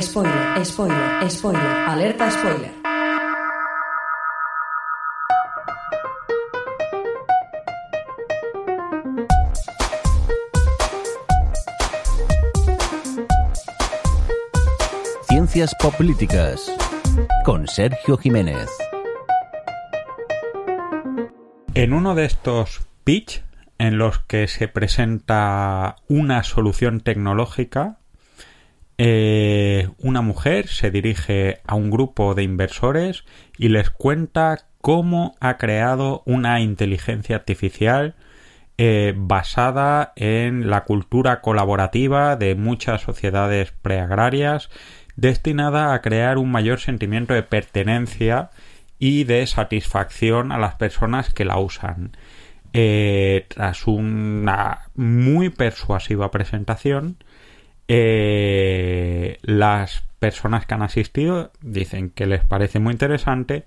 Spoiler, spoiler, spoiler, alerta spoiler. Ciencias Políticas con Sergio Jiménez. En uno de estos pitch en los que se presenta una solución tecnológica, eh, una mujer se dirige a un grupo de inversores y les cuenta cómo ha creado una inteligencia artificial eh, basada en la cultura colaborativa de muchas sociedades preagrarias, destinada a crear un mayor sentimiento de pertenencia y de satisfacción a las personas que la usan. Eh, tras una muy persuasiva presentación, eh, las personas que han asistido dicen que les parece muy interesante,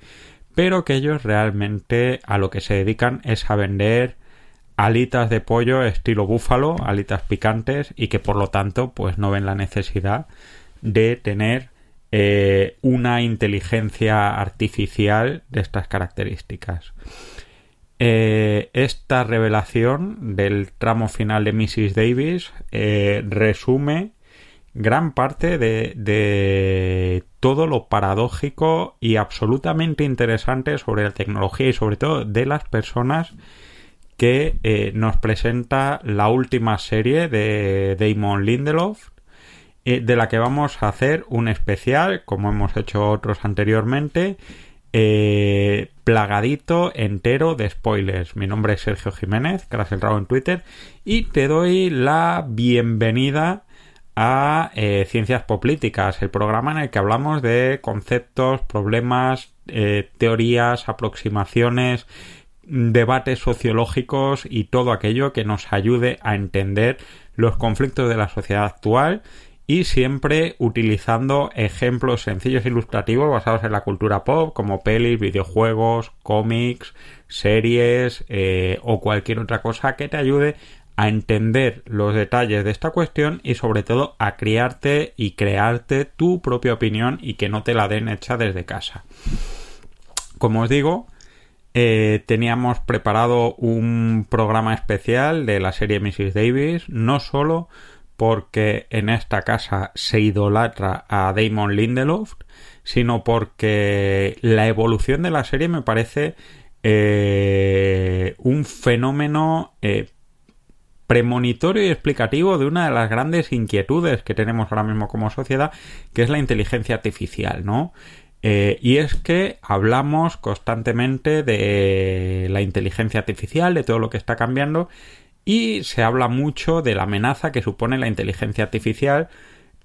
pero que ellos realmente a lo que se dedican es a vender alitas de pollo estilo búfalo, alitas picantes y que por lo tanto pues no ven la necesidad de tener eh, una inteligencia artificial de estas características. Eh, esta revelación del tramo final de Mrs. Davis eh, resume gran parte de, todo lo paradójico y absolutamente interesante sobre la tecnología y sobre todo de las personas que nos presenta la última serie de Damon Lindelof eh, de la que vamos a hacer un especial, como hemos hecho otros anteriormente, eh, plagadito entero de spoilers. Mi nombre es Sergio Jiménez, el Rabo en Twitter, y te doy la bienvenida a eh, Ciencias Políticas, el programa en el que hablamos de conceptos, problemas, teorías, aproximaciones, debates sociológicos y todo aquello que nos ayude a entender los conflictos de la sociedad actual y siempre utilizando ejemplos sencillos e ilustrativos basados en la cultura pop como pelis, videojuegos, cómics, series eh, o cualquier otra cosa que te ayude a entender los detalles de esta cuestión y sobre todo a criarte y crearte tu propia opinión y que no te la den hecha desde casa. Como os digo, eh, teníamos preparado un programa especial de la serie Mrs. Davis, no solo porque en esta casa se idolatra a Damon Lindelof, sino porque la evolución de la serie me parece eh, un fenómeno eh, premonitorio y explicativo de una de las grandes inquietudes que tenemos ahora mismo como sociedad, que es la inteligencia artificial, ¿no? Eh, y es que hablamos constantemente de la inteligencia artificial, de todo lo que está cambiando, y se habla mucho de la amenaza que supone la inteligencia artificial,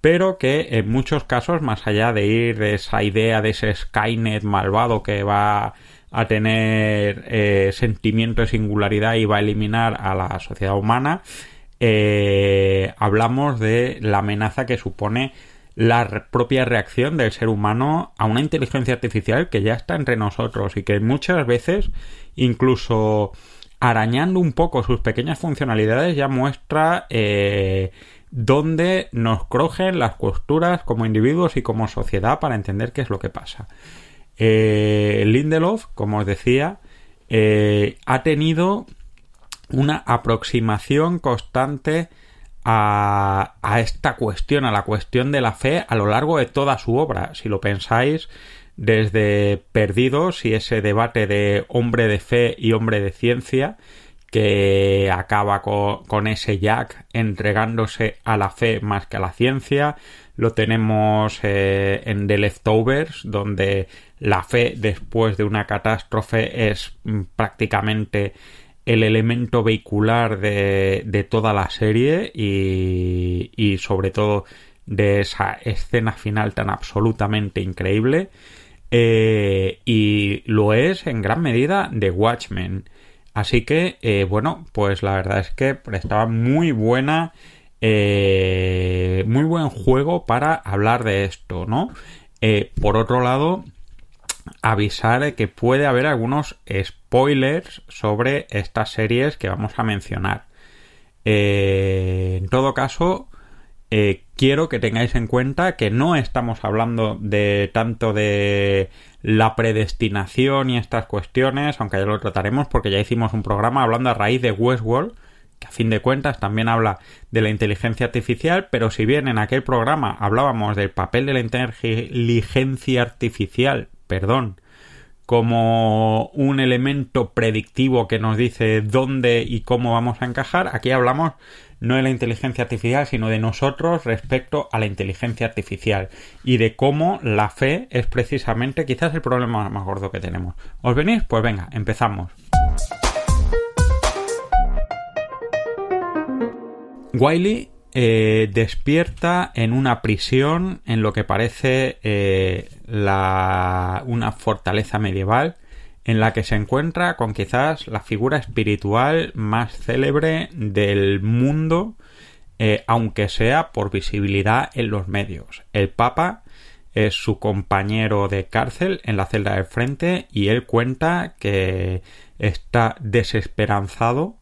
pero que en muchos casos, más allá de ir de esa idea de ese Skynet malvado que va a tener eh, sentimiento de singularidad y va a eliminar a la sociedad humana, eh, hablamos de la amenaza que supone la propia reacción del ser humano a una inteligencia artificial que ya está entre nosotros y que muchas veces incluso arañando un poco sus pequeñas funcionalidades, ya muestra eh, dónde nos crojen las costuras como individuos y como sociedad para entender qué es lo que pasa. Eh, Lindelof, como os decía, eh, ha tenido una aproximación constante a, esta cuestión, a la cuestión de la fe a lo largo de toda su obra. Si lo pensáis, desde Perdidos y ese debate de hombre de fe y hombre de ciencia que acaba con, ese Jack entregándose a la fe más que a la ciencia. Lo tenemos eh, en The Leftovers, donde la fe después de una catástrofe es mm, prácticamente el elemento vehicular de, de toda la serie y, y sobre todo de esa escena final tan absolutamente increíble. Eh, y lo es en gran medida de Watchmen. Así que, eh, bueno, pues la verdad es que prestaba muy buena. Eh, muy buen juego para hablar de esto, ¿no? por otro lado, avisar que puede haber algunos spoilers sobre estas series que vamos a mencionar. en todo caso, quiero que tengáis en cuenta que no estamos hablando de tanto de la predestinación y estas cuestiones, aunque ya lo trataremos porque ya hicimos un programa hablando a raíz de Westworld, que a fin de cuentas también habla de la inteligencia artificial, pero si bien en aquel programa hablábamos del papel de la inteligencia artificial, perdón, como un elemento predictivo que nos dice dónde y cómo vamos a encajar, aquí hablamos no de la inteligencia artificial, sino de nosotros respecto a la inteligencia artificial y de cómo la fe es precisamente quizás el problema más gordo que tenemos. ¿Os venís? Pues venga, empezamos. Wiley eh, despierta en una prisión en lo que parece eh, la, una fortaleza medieval en la que se encuentra con quizás la figura espiritual más célebre del mundo, eh, aunque sea por visibilidad en los medios. El Papa es su compañero de cárcel en la celda del frente y él cuenta que está desesperanzado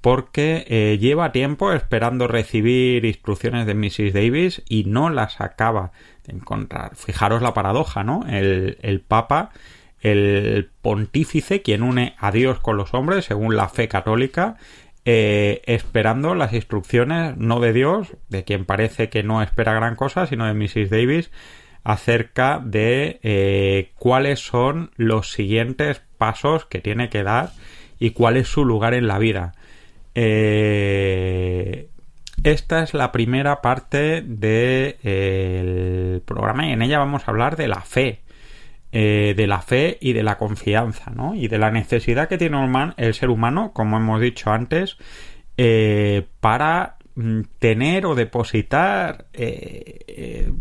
porque eh, lleva tiempo esperando recibir instrucciones de Mrs. Davis y no las acaba de encontrar. Fijaros la paradoja, ¿no? El, el Papa el pontífice quien une a Dios con los hombres según la fe católica eh, esperando las instrucciones no de Dios, de quien parece que no espera gran cosa, sino de Mrs. Davis acerca de eh, cuáles son los siguientes pasos que tiene que dar y cuál es su lugar en la vida. Eh, esta es la primera parte del programa y en ella vamos a hablar de la fe, eh, de la fe y de la confianza, ¿no? Y de la necesidad que tiene el ser humano, como hemos dicho antes, eh, para mm, tener o depositar eh,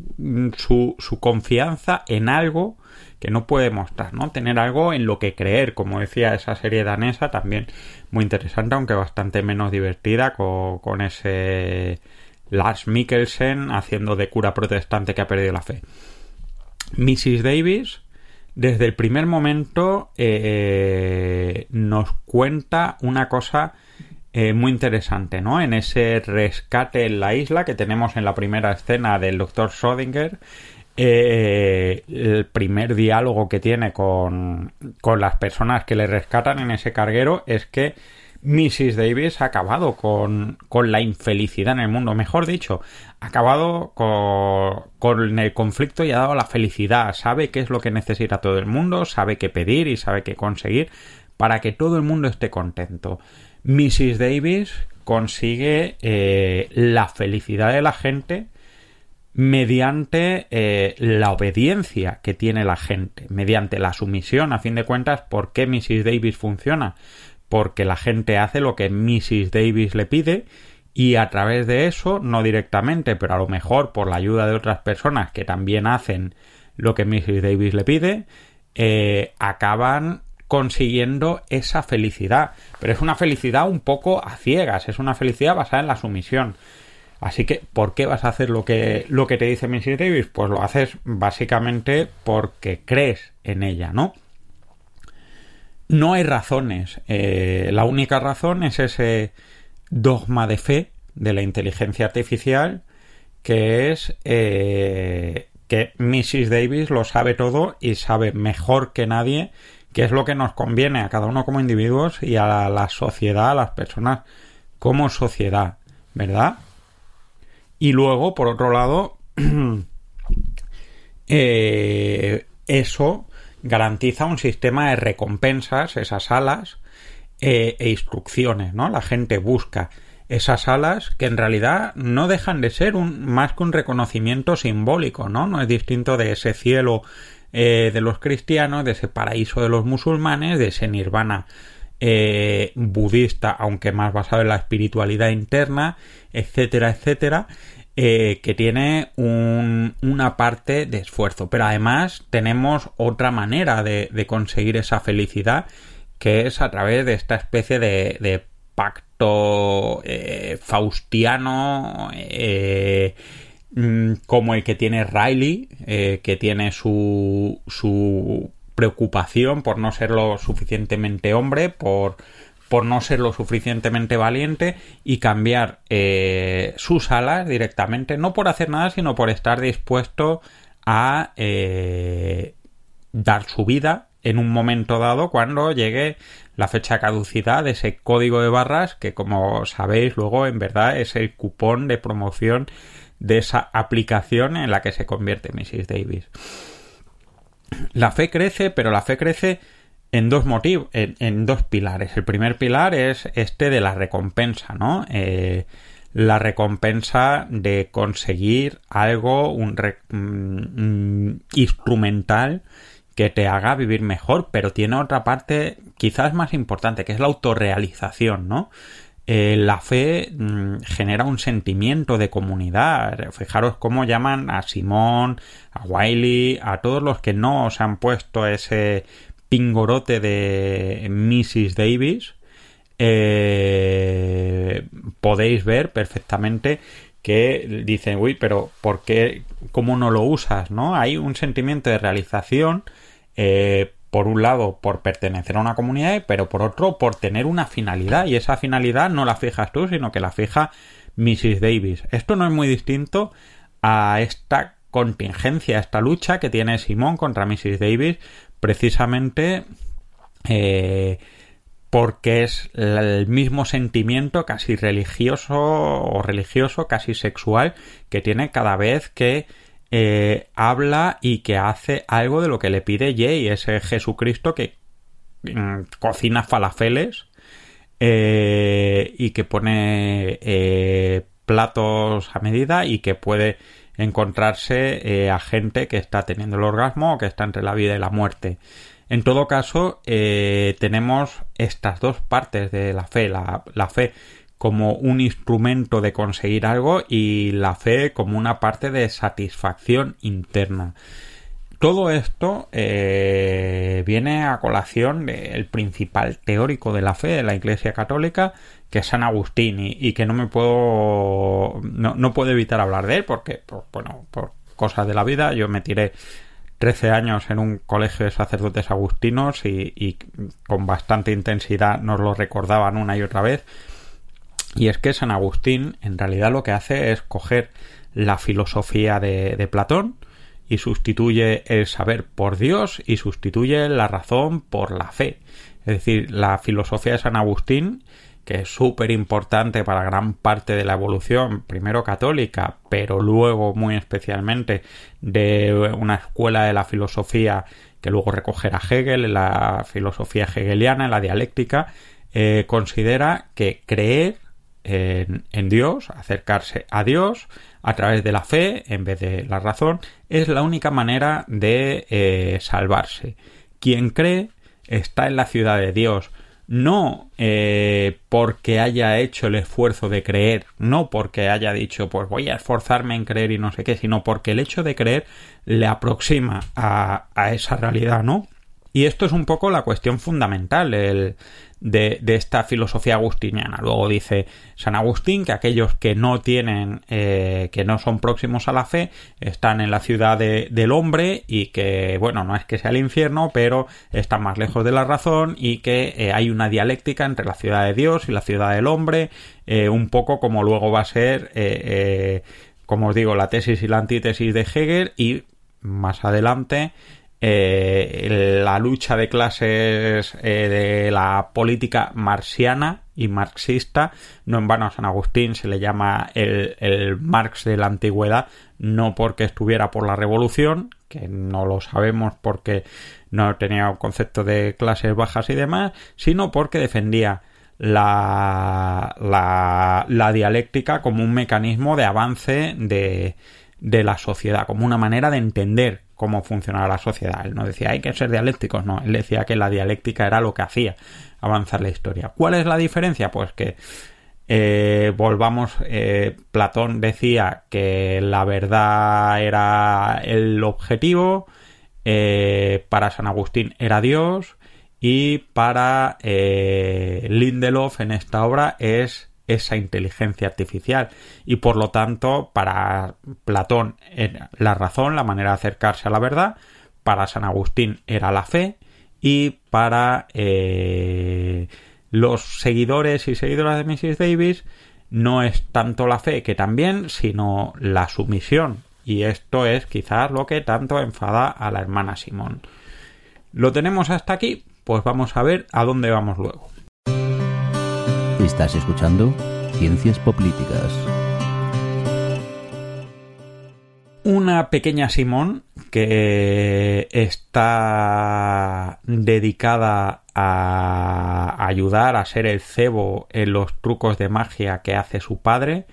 su, su, confianza en algo que no puede mostrar, ¿no? Tener algo en lo que creer, como decía esa serie danesa, también muy interesante, aunque bastante menos divertida, con, con ese Lars Mikkelsen haciendo de cura protestante que ha perdido la fe. Mrs. Davis desde el primer momento eh, nos cuenta una cosa eh, muy interesante, ¿no? En ese rescate en la isla que tenemos en la primera escena del doctor Schrödinger, eh, el primer diálogo que tiene con, con las personas que le rescatan en ese carguero es que Mrs. Davis ha acabado con, la infelicidad en el mundo. Mejor dicho, ha acabado con, con, el conflicto y ha dado la felicidad. Sabe qué es lo que necesita todo el mundo, sabe qué pedir y sabe qué conseguir para que todo el mundo esté contento. Mrs. Davis consigue eh, la felicidad de la gente mediante eh, la obediencia que tiene la gente, mediante la sumisión. A fin de cuentas, ¿por qué Mrs. Davis funciona? Porque la gente hace lo que Mrs. Davis le pide y a través de eso, no directamente, pero a lo mejor por la ayuda de otras personas que también hacen lo que Mrs. Davis le pide, eh, acaban consiguiendo esa felicidad. Pero es una felicidad un poco a ciegas, es una felicidad basada en la sumisión. Así que, ¿por qué vas a hacer lo que, lo que te dice Mrs. Davis? Pues lo haces básicamente porque crees en ella, ¿no? No hay razones. Eh, la única razón es ese dogma de fe de la inteligencia artificial que es eh, que Mrs. Davis lo sabe todo y sabe mejor que nadie qué es lo que nos conviene a cada uno como individuos y a la, sociedad, a las personas como sociedad, ¿verdad? Y luego, por otro lado, eh, eso garantiza un sistema de recompensas, esas alas eh, e instrucciones, ¿no? La gente busca esas alas que en realidad no dejan de ser un, más que un reconocimiento simbólico, ¿no? No es distinto de ese cielo eh, de los cristianos, de ese paraíso de los musulmanes, de ese nirvana eh, budista, aunque más basado en la espiritualidad interna, etcétera, etcétera, eh, que tiene una parte de esfuerzo. Pero además tenemos otra manera de, conseguir esa felicidad que es a través de esta especie de, pacto eh, faustiano eh, mm, como el que tiene Riley, que tiene su, su preocupación por no ser lo suficientemente hombre, por por no ser lo suficientemente valiente y cambiar eh, sus alas directamente, no por hacer nada, sino por estar dispuesto a eh, dar su vida en un momento dado cuando llegue la fecha de caducidad de ese código de barras que como sabéis luego en verdad es el cupón de promoción de esa aplicación en la que se convierte Mrs. Davis. La fe crece, pero la fe crece en dos motivos, en, dos pilares. El primer pilar es este de la recompensa, ¿no? Eh, la recompensa de conseguir algo, un, un, instrumental que te haga vivir mejor, pero tiene otra parte quizás más importante, que es la autorrealización, ¿no? Eh, la fe mm, genera un sentimiento de comunidad. Fijaros cómo llaman a Simón, a Wiley, a todos los que no os han puesto ese pingorote de Mrs. Davis. Eh, podéis ver perfectamente que dicen, uy, pero ¿por qué, cómo no lo usas? ¿No? Hay un sentimiento de realización eh, por un lado por pertenecer a una comunidad, pero por otro por tener una finalidad y esa finalidad no la fijas tú, sino que la fija Mrs. Davis. Esto no es muy distinto a esta contingencia, esta lucha que tiene Simón contra Mrs. Davis, precisamente eh, porque es el mismo sentimiento casi religioso o religioso, casi sexual, que tiene cada vez que eh, habla y que hace algo de lo que le pide Jay, ese Jesucristo que mm, cocina falafeles eh, y que pone platos a medida y que puede encontrarse a gente que está teniendo el orgasmo o que está entre la vida y la muerte. En todo caso, tenemos estas dos partes de la fe, la, la fe como un instrumento de conseguir algo y la fe como una parte de satisfacción interna. Todo esto eh, viene a colación del principal teórico de la fe de la Iglesia Católica, que es San Agustín, y, que no me puedo. No, puedo evitar hablar de él, porque, por, bueno, por cosas de la vida, yo me tiré 13 años en un colegio de sacerdotes agustinos y, y con bastante intensidad nos lo recordaban una y otra vez. Y es que San Agustín en realidad lo que hace es coger la filosofía de, Platón y sustituye el saber por Dios y sustituye la razón por la fe. Es decir, la filosofía de San Agustín, que es súper importante para gran parte de la evolución, primero católica, pero luego muy especialmente de una escuela de la filosofía que luego recogerá Hegel, la filosofía hegeliana, la dialéctica, eh, considera que creer en, Dios, acercarse a Dios a través de la fe en vez de la razón, es la única manera de eh, salvarse. Quien cree está en la ciudad de Dios, no eh, porque haya hecho el esfuerzo de creer, no porque haya dicho pues voy a esforzarme en creer y no sé qué, sino porque el hecho de creer le aproxima a, a esa realidad, ¿no? Y esto es un poco la cuestión fundamental, de, esta filosofía agustiniana. Luego dice San Agustín que aquellos que no tienen, eh, que no son próximos a la fe, están en la ciudad del hombre y que, bueno, no es que sea el infierno, pero están más lejos de la razón y que eh, hay una dialéctica entre la ciudad de Dios y la ciudad del hombre, eh, un poco como luego va a ser, como os digo, la tesis y la antítesis de Hegel y más adelante eh, la lucha de clases eh, de la política marxiana y marxista, no en vano a San Agustín se le llama el, Marx de la antigüedad, no porque estuviera por la revolución, que no lo sabemos porque no tenía un concepto de clases bajas y demás, sino porque defendía la, la, la dialéctica como un mecanismo de avance de, de la sociedad, como una manera de entender cómo funcionaba la sociedad. Él no decía hay que ser dialécticos, no, él decía que la dialéctica era lo que hacía avanzar la historia. ¿Cuál es la diferencia? Pues que eh, volvamos, eh, Platón decía que la verdad era el objetivo, eh, para San Agustín era Dios y para Lindelof en esta obra es esa inteligencia artificial y por lo tanto para Platón era la razón, la manera de acercarse a la verdad, para San Agustín era la fe y para eh, los seguidores y seguidoras de Mrs. Davis no es tanto la fe que también, sino la sumisión. Y esto es quizás lo que tanto enfada a la hermana Simón. ¿Lo tenemos hasta aquí? Pues vamos a ver a dónde vamos luego. Estás escuchando Ciencias Políticas. Una pequeña Simón que está dedicada a ayudar a ser el cebo en los trucos de magia que hace su padre.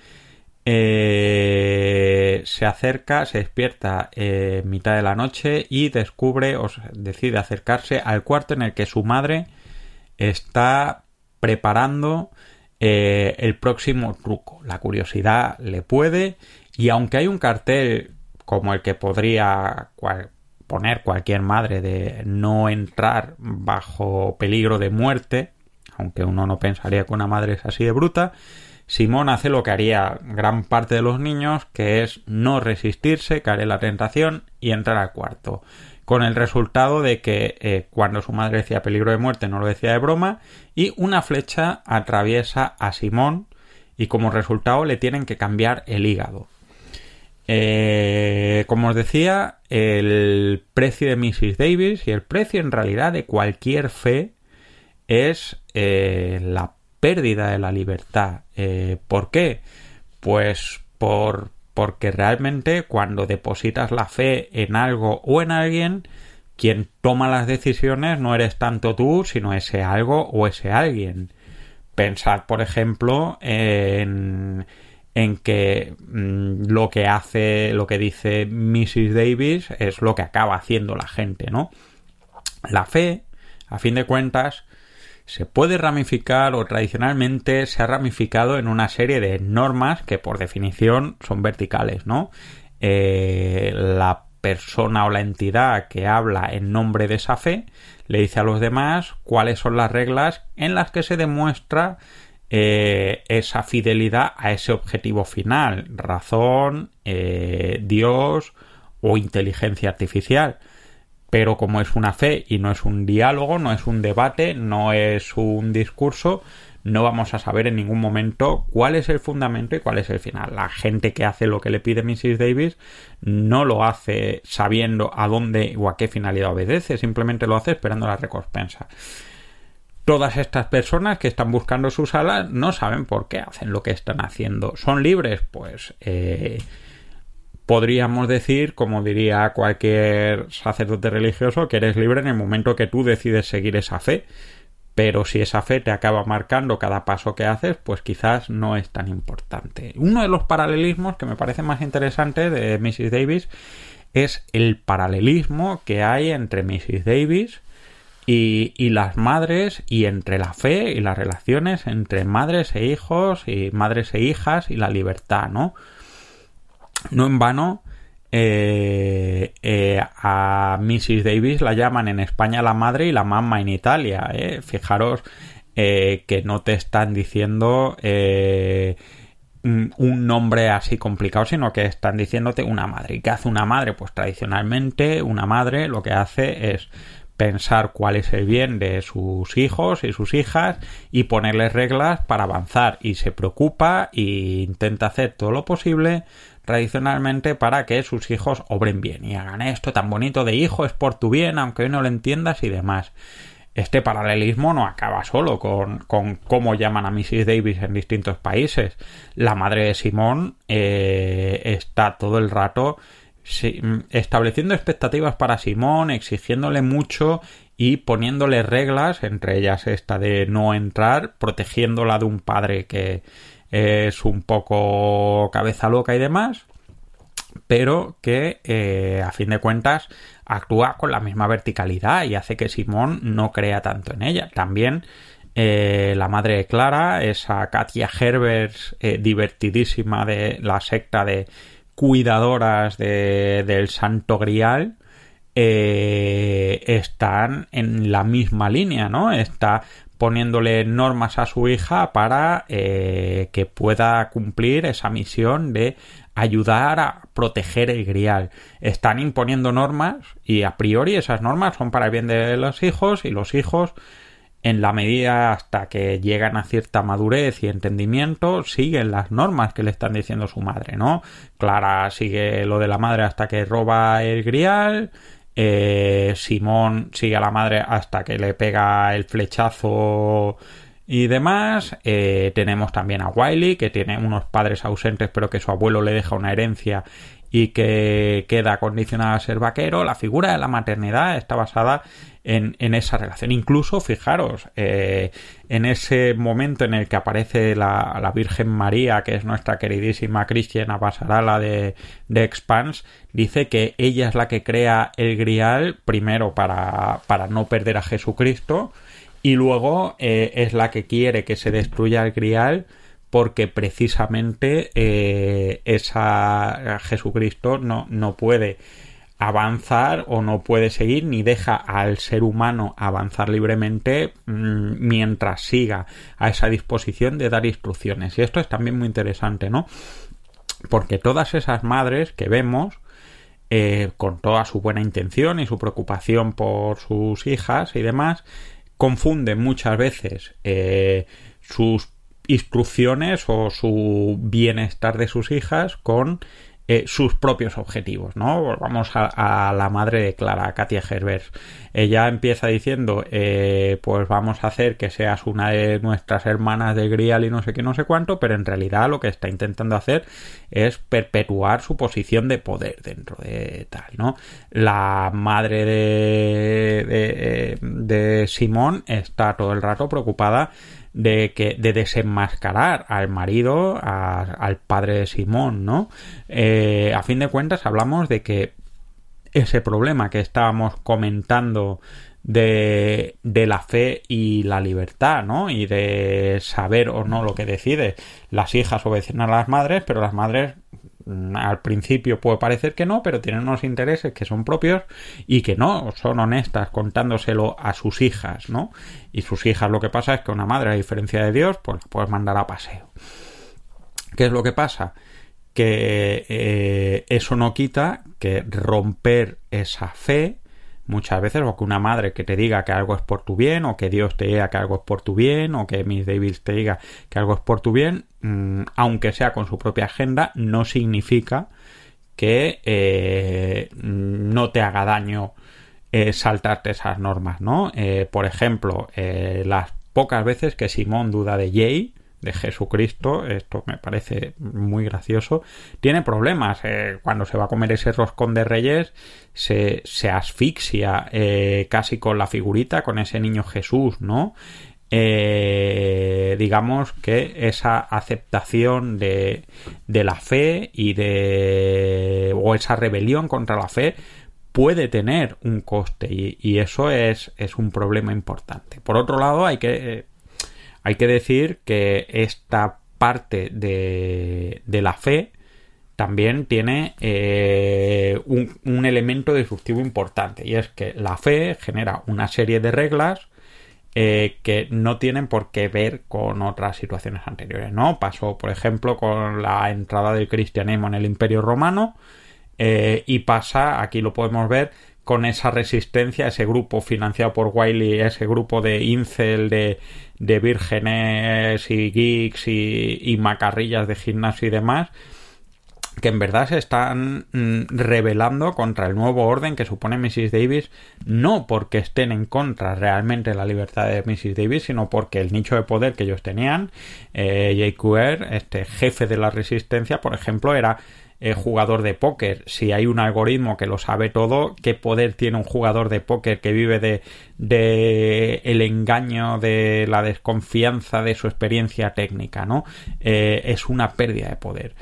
Eh, se acerca, se despierta en mitad de la noche y descubre o decide acercarse al cuarto en el que su madre está preparando eh, el próximo truco. La curiosidad le puede y aunque hay un cartel como el que podría poner cualquier madre de no entrar bajo peligro de muerte, aunque uno no pensaría que una madre es así de bruta, Simón hace lo que haría gran parte de los niños, que es no resistirse, caer en la tentación y entrar al cuarto. Con el resultado de que eh, cuando su madre decía peligro de muerte no lo decía de broma y una flecha atraviesa a Simón y como resultado le tienen que cambiar el hígado. Eh, como os decía, el precio de Mrs. Davis y el precio en realidad de cualquier fe es eh, la pérdida de la libertad. ¿Por qué? Pues por, porque realmente cuando depositas la fe en algo o en alguien, quien toma las decisiones no eres tanto tú, sino ese algo o ese alguien. Pensad, por ejemplo, en, en que mm, lo que hace, lo que dice Mrs. Davis es lo que acaba haciendo la gente, ¿no? La fe, a fin de cuentas, se puede ramificar o tradicionalmente se ha ramificado en una serie de normas que por definición son verticales, ¿no? Eh, la persona o la entidad que habla en nombre de esa fe le dice a los demás cuáles son las reglas en las que se demuestra eh, esa fidelidad a ese objetivo final, razón, eh, Dios o inteligencia artificial pero como es una fe y no es un diálogo, no es un debate, no es un discurso, no vamos a saber en ningún momento cuál es el fundamento y cuál es el final. La gente que hace lo que le pide Mrs. Davis no lo hace sabiendo a dónde o a qué finalidad obedece, simplemente lo hace esperando la recompensa. Todas estas personas que están buscando sus alas no saben por qué hacen lo que están haciendo. ¿Son libres? Pues eh, podríamos decir, como diría cualquier sacerdote religioso, que eres libre en el momento que tú decides seguir esa fe. Pero si esa fe te acaba marcando cada paso que haces, pues quizás no es tan importante. Uno de los paralelismos que me parece más interesante de Mrs. Davis es el paralelismo que hay entre Mrs. Davis y, y, las madres y entre la fe y las relaciones entre madres e hijos y madres e hijas y la libertad, ¿no? No en vano, eh, eh, a Mrs. Davis la llaman en España la madre y la mamá en Italia. Eh. Fijaros que no te están diciendo un nombre así complicado, sino que están diciéndote una madre. ¿Y qué hace una madre? Pues tradicionalmente una madre lo que hace es pensar cuál es el bien de sus hijos y sus hijas y ponerles reglas para avanzar y se preocupa e intenta hacer todo lo posible tradicionalmente para que sus hijos obren bien y hagan esto tan bonito de hijo es por tu bien, aunque hoy no lo entiendas y demás. Este paralelismo no acaba solo con, con cómo llaman a Mrs. Davis en distintos países. La madre de Simón eh, está todo el rato estableciendo expectativas para Simón, exigiéndole mucho y poniéndole reglas, entre ellas esta de no entrar, protegiéndola de un padre que, es un poco cabeza loca y demás, pero que eh, a fin de cuentas actúa con la misma verticalidad y hace que Simón no crea tanto en ella. También eh, la madre de Clara, esa Katia Herbert eh, divertidísima de la secta de cuidadoras de, del Santo Grial, están en la misma línea, ¿no? Está poniéndole normas a su hija para eh, que pueda cumplir esa misión de ayudar a proteger el grial. Están imponiendo normas y a priori esas normas son para el bien de los hijos y los hijos en la medida hasta que llegan a cierta madurez y entendimiento, siguen las normas que le están diciendo su madre, ¿no? Clara sigue lo de la madre hasta que roba el grial, eh, Simón sigue a la madre hasta que le pega el flechazo y demás. Eh, tenemos también a Wiley, que tiene unos padres ausentes, pero que su abuelo le deja una herencia y que queda condicionada a ser vaquero. La figura de la maternidad está basada en, esa relación. Incluso, fijaros, eh, en ese momento en el que aparece la, Virgen María, que es nuestra queridísima Cristiana Basarala de, de Expans, dice que ella es la que crea el grial, primero para, para no perder a Jesucristo, y luego eh, es la que quiere que se destruya el grial porque precisamente eh, esa Jesucristo no, no puede avanzar o no puede seguir ni deja al ser humano avanzar libremente mm, mientras siga a esa disposición de dar instrucciones. Y esto es también muy interesante, ¿no? Porque todas esas madres que vemos, eh, con toda su buena intención y su preocupación por sus hijas y demás, confunden muchas veces eh, sus instrucciones o su bienestar de sus hijas con eh, sus propios objetivos, ¿no? Vamos a, la madre de Clara, Katia Herbert. Ella empieza diciendo, eh, pues vamos a hacer que seas una de nuestras hermanas de Grial y no sé qué, no sé cuánto, pero en realidad lo que está intentando hacer es perpetuar su posición de poder dentro de tal, ¿no? La madre de, de, de Simón está todo el rato preocupada de que de desenmascarar al marido, al padre de Simón, ¿no? Eh, a fin de cuentas hablamos de que ese problema que estábamos comentando de, de, la fe y la libertad, ¿no? Y de saber o no lo que decide. Las hijas obedecen a las madres, pero las madres al principio puede parecer que no, pero tienen unos intereses que son propios y que no son honestas contándoselo a sus hijas, ¿no? Y sus hijas lo que pasa es que una madre, a diferencia de Dios, pues la puedes mandar a paseo. ¿Qué es lo que pasa? Que eh, eso no quita que romper esa fe muchas veces, o que una madre que te diga que algo es por tu bien, o que Dios te diga que algo es por tu bien, o que Miss Davis te diga que algo es por tu bien, mm, aunque sea con su propia agenda, no significa que eh, no te haga daño eh, saltarte esas normas, ¿no? Eh, por ejemplo, las pocas veces que Simón duda de Jay, de Jesucristo, esto me parece muy gracioso, tiene problemas. Eh, cuando se va a comer ese roscón de reyes, se, se asfixia eh, casi con la figurita, con ese niño Jesús, ¿no? Eh, digamos que esa aceptación de, de la fe y de o esa rebelión contra la fe puede tener un coste y, y eso es, es, un problema importante. Por otro lado, hay que hay que decir que esta parte de, la fe también tiene eh, un, elemento disruptivo importante y es que la fe genera una serie de reglas eh, que no tienen por qué ver con otras situaciones anteriores, ¿no? Pasó, por ejemplo, con la entrada del cristianismo en el Imperio Romano eh, y pasa, aquí lo podemos ver, con esa resistencia, ese grupo financiado por Wiley, ese grupo de incel, de, de vírgenes y geeks y, macarrillas de gimnasio y demás, que en verdad se están mm, rebelando contra el nuevo orden que supone Mrs. Davis, no porque estén en contra realmente de la libertad de Mrs. Davis, sino porque el nicho de poder que ellos tenían, eh, JQR, este jefe de la resistencia, por ejemplo, era eh, jugador de póker. Si hay un algoritmo que lo sabe todo, ¿qué poder tiene un jugador de póker que vive de, el engaño, de la desconfianza de su experiencia técnica, ¿no? Eh, es una pérdida de poder.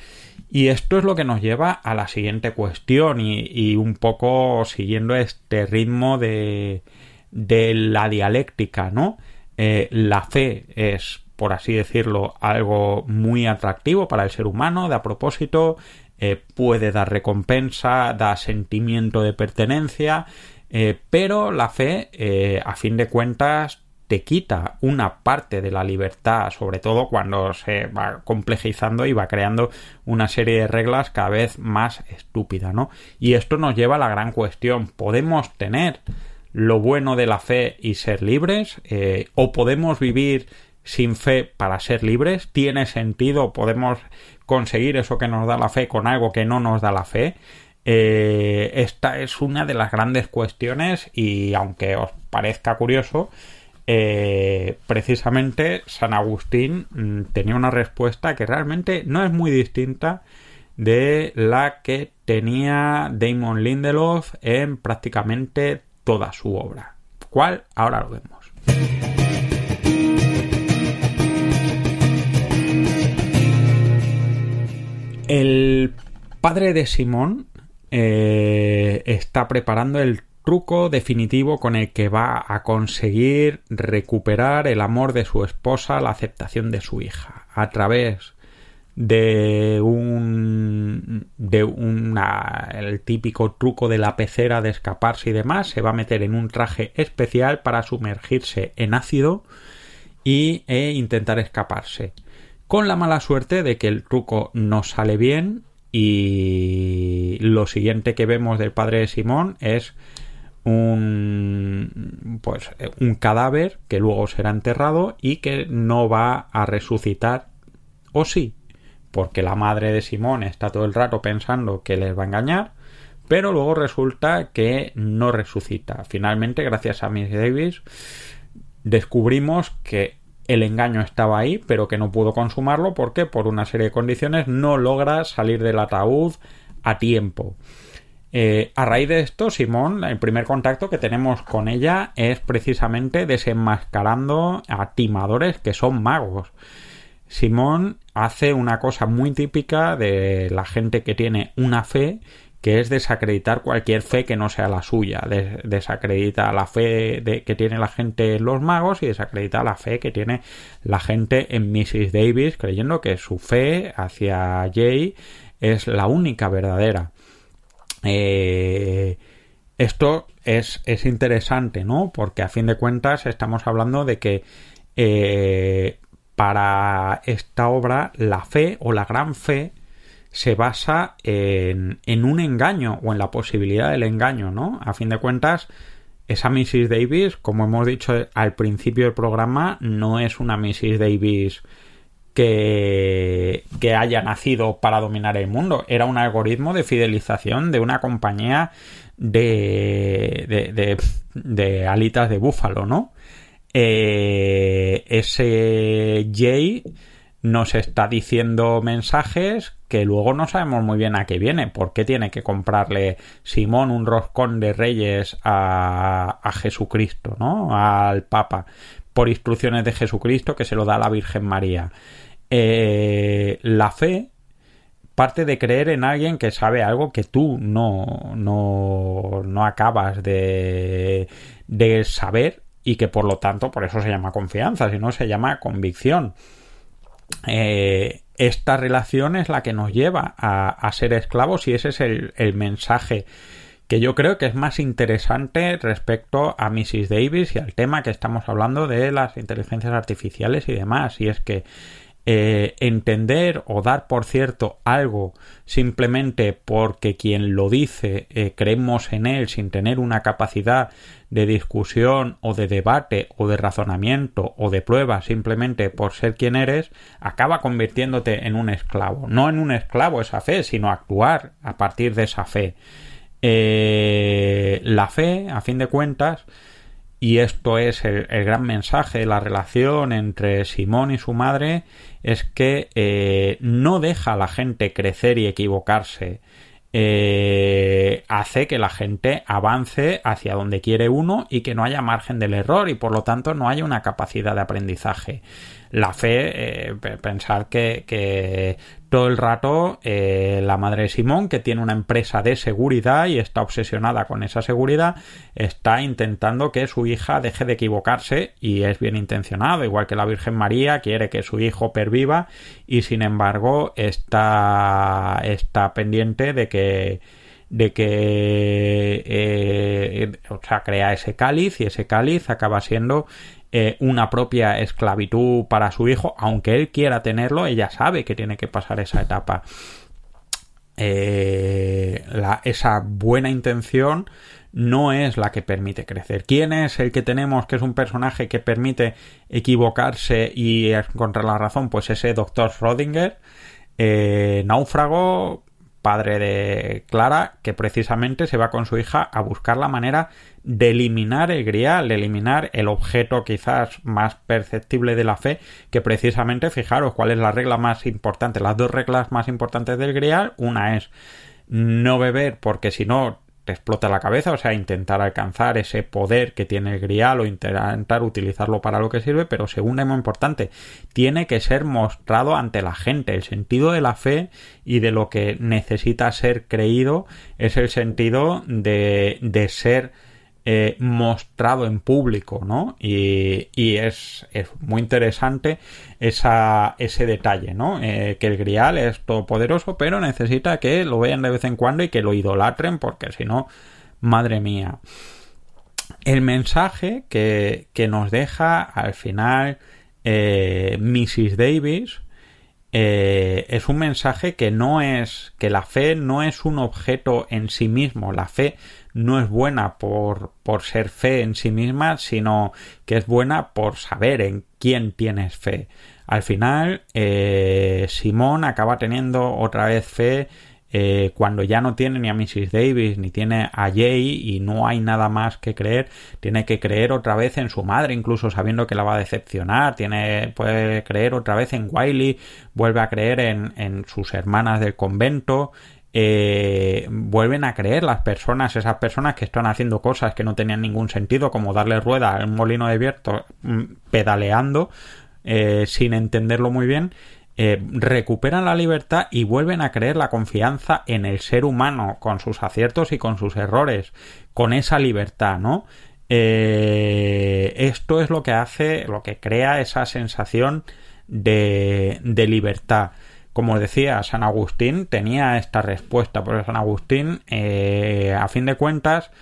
Y esto es lo que nos lleva a la siguiente cuestión y, un poco siguiendo este ritmo de, de la dialéctica, ¿no? Eh, la fe es, por así decirlo, algo muy atractivo para el ser humano, de a propósito, eh, puede dar recompensa, da sentimiento de pertenencia, eh, pero la fe, eh, a fin de cuentas, te quita una parte de la libertad, sobre todo cuando se va complejizando y va creando una serie de reglas cada vez más estúpida, ¿no? Y esto nos lleva a la gran cuestión, ¿podemos tener lo bueno de la fe y ser libres, o podemos vivir sin fe para ser libres, tiene sentido, podemos conseguir eso que nos da la fe con algo que no nos da la fe. Eh, esta es una de las grandes cuestiones y aunque os parezca curioso, eh, precisamente San Agustín mm, tenía una respuesta que realmente no es muy distinta de la que tenía Damon Lindelof en prácticamente toda su obra. ¿Cuál? Ahora lo vemos. El padre de Simón eh, está preparando el truco definitivo con el que va a conseguir recuperar el amor de su esposa, la aceptación de su hija, a través de un de una el típico truco de la pecera de escaparse y demás. Se va a meter en un traje especial para sumergirse en ácido y e intentar escaparse con la mala suerte de que el truco no sale bien y lo siguiente que vemos del padre de Simón es un pues un cadáver que luego será enterrado y que no va a resucitar o sí porque la madre de Simón está todo el rato pensando que les va a engañar, pero luego resulta que no resucita. Finalmente, gracias a Miss Davis, descubrimos que el engaño estaba ahí, pero que no pudo consumarlo porque por una serie de condiciones no logra salir del ataúd a tiempo. Eh, a raíz de esto, Simón, el primer contacto que tenemos con ella es precisamente desenmascarando a timadores que son magos. Simón hace una cosa muy típica de la gente que tiene una fe que es desacreditar cualquier fe que no sea la suya. desacredita la fe que tiene la gente en los magos y desacredita la fe que tiene la gente en Mrs. Davis, creyendo que su fe hacia Jay es la única verdadera. Eh, esto es, es, interesante, ¿no? Porque a fin de cuentas estamos hablando de que eh, para esta obra la fe o la gran fe se basa en, en, un engaño o en la posibilidad del engaño, ¿no? A fin de cuentas, esa Mrs. Davis, como hemos dicho al principio del programa, no es una Mrs. Davis que, que haya nacido para dominar el mundo. Era un algoritmo de fidelización de una compañía de, de, de, de alitas de búfalo, ¿no? Eh, ese Jay nos está diciendo mensajes que luego no sabemos muy bien a qué viene. ¿Por qué tiene que comprarle Simón un roscón de reyes a, a Jesucristo, ¿no? Al Papa, por instrucciones de Jesucristo que se lo da a la Virgen María. Eh, la fe parte de creer en alguien que sabe algo que tú no, no, no acabas de, de saber y que por lo tanto, por eso se llama confianza, si no se llama convicción. Eh, esta relación es la que nos lleva a, ser esclavos y ese es el, el, mensaje que yo creo que es más interesante respecto a Mrs. Davis y al tema que estamos hablando de las inteligencias artificiales y demás. Y es que eh, entender o dar por cierto algo simplemente porque quien lo dice eh, creemos en él sin tener una capacidad de discusión o de debate o de razonamiento o de prueba simplemente por ser quien eres, acaba convirtiéndote en un esclavo. No en un esclavo esa fe, sino actuar a partir de esa fe. Eh, la fe, a fin de cuentas, y esto es el, gran mensaje la relación entre Simón y su madre, es que eh, no deja a la gente crecer y equivocarse. Eh, hace que la gente avance hacia donde quiere uno y que no haya margen del error y por lo tanto no haya una capacidad de aprendizaje la fe, eh, pensar que, todo el rato eh, la madre de Simón, que tiene una empresa de seguridad y está obsesionada con esa seguridad, está intentando que su hija deje de equivocarse y es bien intencionado, igual que la Virgen María quiere que su hijo perviva y sin embargo está, está pendiente de que de que eh, o sea, crea ese cáliz y ese cáliz acaba siendo eh, una propia esclavitud para su hijo, aunque él quiera tenerlo, ella sabe que tiene que pasar esa etapa. eh, esa buena intención no es la que permite crecer. ¿Quién es el que tenemos que es un personaje que permite equivocarse y encontrar la razón? Pues ese doctor Schrödinger, eh, náufrago, padre de Clara, que precisamente se va con su hija a buscar la manera de eliminar el grial, eliminar el objeto quizás más perceptible de la fe, que precisamente, fijaros, cuál es la regla más importante, las dos reglas más importantes del grial, una es no beber porque si no explota la cabeza, o sea, intentar alcanzar ese poder que tiene el grial o intentar utilizarlo para lo que sirve, pero segundo y muy importante, tiene que ser mostrado ante la gente. El sentido de la fe y de lo que necesita ser creído es el sentido de, de ser eh, mostrado en público, ¿no? Y, es, muy interesante esa, ese detalle, ¿no? Eh, que el grial es todopoderoso, pero necesita que lo vean de vez en cuando y que lo idolatren, porque si no, madre mía. El mensaje que, nos deja al final eh, Mrs. Davis es un mensaje que no es que la fe no es un objeto en sí mismo la fe no es buena por, por ser fe en sí misma, sino que es buena por saber en quién tienes fe. Al final, eh, Simón acaba teniendo otra vez fe eh, cuando ya no tiene ni a Mrs. Davis ni tiene a Jay y no hay nada más que creer, tiene que creer otra vez en su madre, incluso sabiendo que la va a decepcionar, tiene, puede creer otra vez en Wiley, vuelve a creer en, en sus hermanas del convento, eh, vuelven a creer las personas, esas personas que están haciendo cosas que no tenían ningún sentido, como darle rueda a un molino de viento mm, pedaleando eh, sin entenderlo muy bien, eh, recuperan la libertad y vuelven a creer la confianza en el ser humano, con sus aciertos y con sus errores, con esa libertad, ¿no? esto es lo que hace, lo que crea esa sensación de, de libertad como decía, San Agustín tenía esta respuesta, porque San Agustín, eh, a fin de cuentas,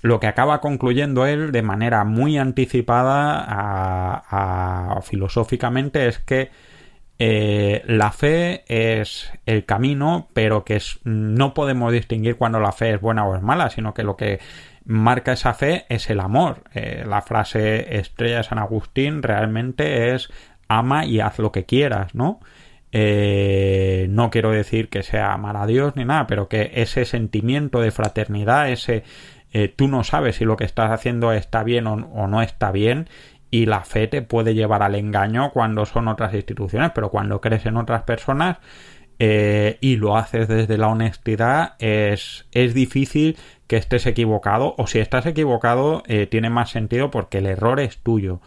lo que acaba concluyendo él de manera muy anticipada a, filosóficamente es que eh, la fe es el camino, pero que no podemos distinguir cuando la fe es buena o es mala, sino que lo que marca esa fe es el amor. Eh, la frase estrella de San Agustín realmente es ama y haz lo que quieras, ¿no? Eh, no quiero decir que sea amar a Dios ni nada, pero que ese sentimiento de fraternidad, ese tú no sabes si lo que estás haciendo está bien o, no está bien y la fe te puede llevar al engaño cuando son otras instituciones, pero cuando crees en otras personas eh, y lo haces desde la honestidad es, es difícil que estés equivocado o si estás equivocado tiene más sentido porque el error es tuyo.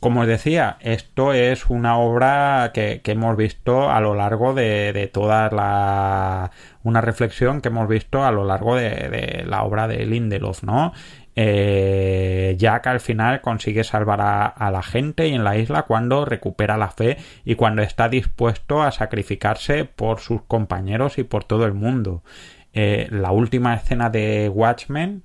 Como os decía, esto es una obra que, hemos visto a lo largo de, toda la. una reflexión que hemos visto a lo largo de, la obra de Lindelof, ¿no? Eh, Jack al final consigue salvar a, la gente y en la isla cuando recupera la fe y cuando está dispuesto a sacrificarse por sus compañeros y por todo el mundo. Eh, la última escena de Watchmen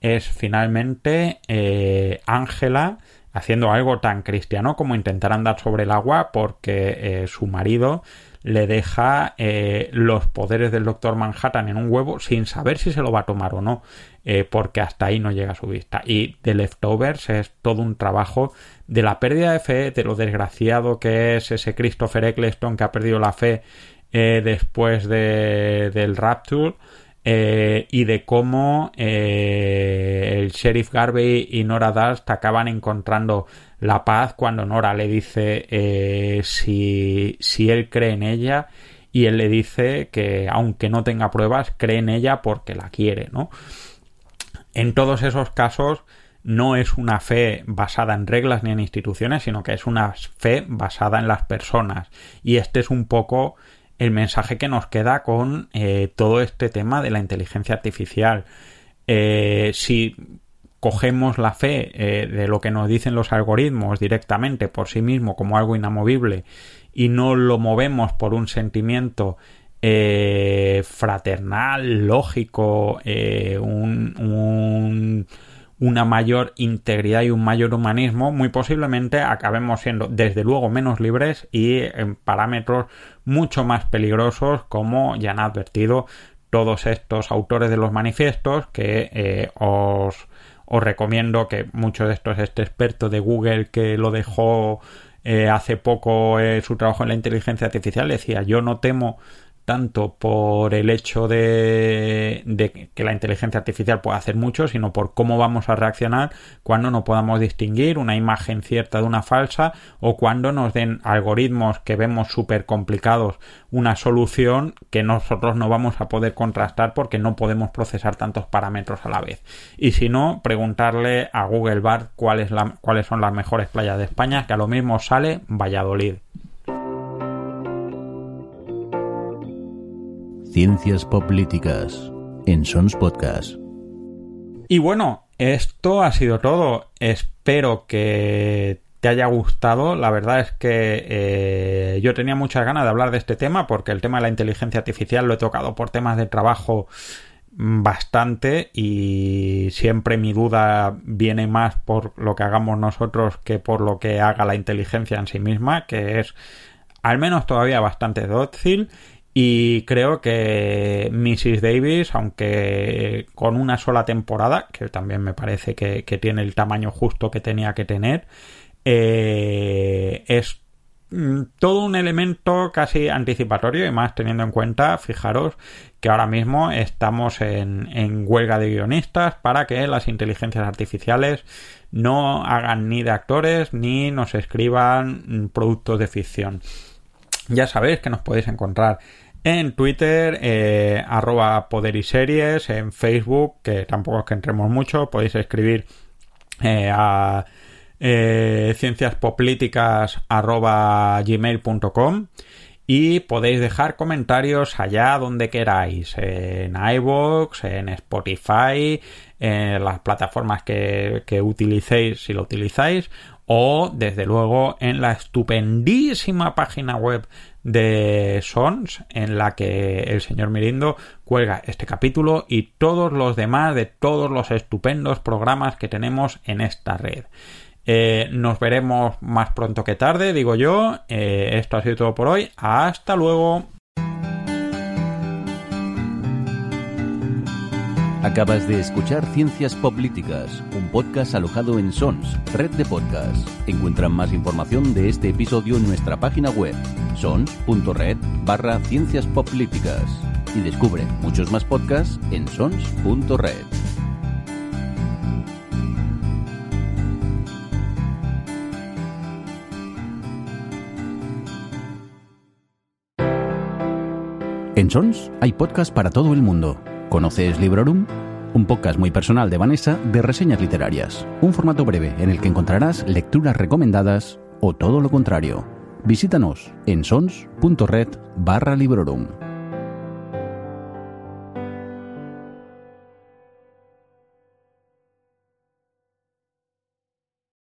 es finalmente eh, Ángela haciendo algo tan cristiano como intentar andar sobre el agua porque eh, su marido le deja eh, los poderes del doctor Manhattan en un huevo sin saber si se lo va a tomar o no, eh, porque hasta ahí no llega su vista. Y The Leftovers es todo un trabajo de la pérdida de fe, de lo desgraciado que es ese Christopher Eccleston que ha perdido la fe después de, del Rapture eh, y de cómo eh, el sheriff Garvey y Nora Dust acaban encontrando la paz cuando Nora le dice eh, si, si él cree en ella y él le dice que aunque no tenga pruebas cree en ella porque la quiere, ¿no? En todos esos casos no es una fe basada en reglas ni en instituciones, sino que es una fe basada en las personas. Y este es un poco el mensaje que nos queda con eh, todo este tema de la inteligencia artificial. Eh, si cogemos la fe eh, de lo que nos dicen los algoritmos directamente por sí mismo como algo inamovible y no lo movemos por un sentimiento fraternal, lógico, un, una mayor integridad y un mayor humanismo, muy posiblemente acabemos siendo desde luego menos libres y en parámetros mucho más peligrosos como ya han advertido todos estos autores de los manifiestos que eh, os, os recomiendo que muchos de estos este experto de Google que lo dejó eh, hace poco eh, su trabajo en la inteligencia artificial. Decía yo no temo tanto por el hecho de, que la inteligencia artificial pueda hacer mucho, sino por cómo vamos a reaccionar cuando no podamos distinguir una imagen cierta de una falsa o cuando nos den algoritmos que vemos súper complicados una solución que nosotros no vamos a poder contrastar porque no podemos procesar tantos parámetros a la vez. Y si no, preguntarle a Google Bar cuáles son las mejores playas de España, que a lo mismo sale Valladolid. Ciencias Políticas en Sons Podcast. Y bueno, esto ha sido todo. Espero que te haya gustado. La verdad es que eh, yo tenía muchas ganas de hablar de este tema porque el tema de la inteligencia artificial lo he tocado por temas de trabajo bastante y siempre mi duda viene más por lo que hagamos nosotros que por lo que haga la inteligencia en sí misma, que es al menos todavía bastante dócil y creo que Mrs. Davis, aunque con una sola temporada, que también me parece que, tiene el tamaño justo que tenía que tener, eh, es mm, todo un elemento casi anticipatorio y más teniendo en cuenta, fijaros, que ahora mismo estamos en, en huelga de guionistas para que las inteligencias artificiales no hagan ni de actores ni nos escriban productos de ficción. Ya sabéis que nos podéis encontrar en Twitter, eh, arroba poder y series, en Facebook, que tampoco es que entremos mucho, podéis escribir eh, a eh, y podéis dejar comentarios allá donde queráis, en iVoox, en Spotify, en las plataformas que, que utilicéis si lo utilizáis, o desde luego en la estupendísima página web de Sons en la que el señor Mirindo cuelga este capítulo y todos los demás de todos los estupendos programas que tenemos en esta red. Eh, nos veremos más pronto que tarde, digo yo. Eh, esto ha sido todo por hoy. Hasta luego. Acabas de escuchar Ciencias Políticas, un podcast alojado en Sons, red de podcasts. Encuentran más información de este episodio en nuestra página web, sons.red barra Ciencias Políticas. Y descubre muchos más podcasts en sons.red. En Sons hay podcasts para todo el mundo ¿Conoces Librorum? Un podcast muy personal de Vanessa de reseñas literarias. Un formato breve en el que encontrarás lecturas recomendadas o todo lo contrario. Visítanos en sons.red barra Librorum.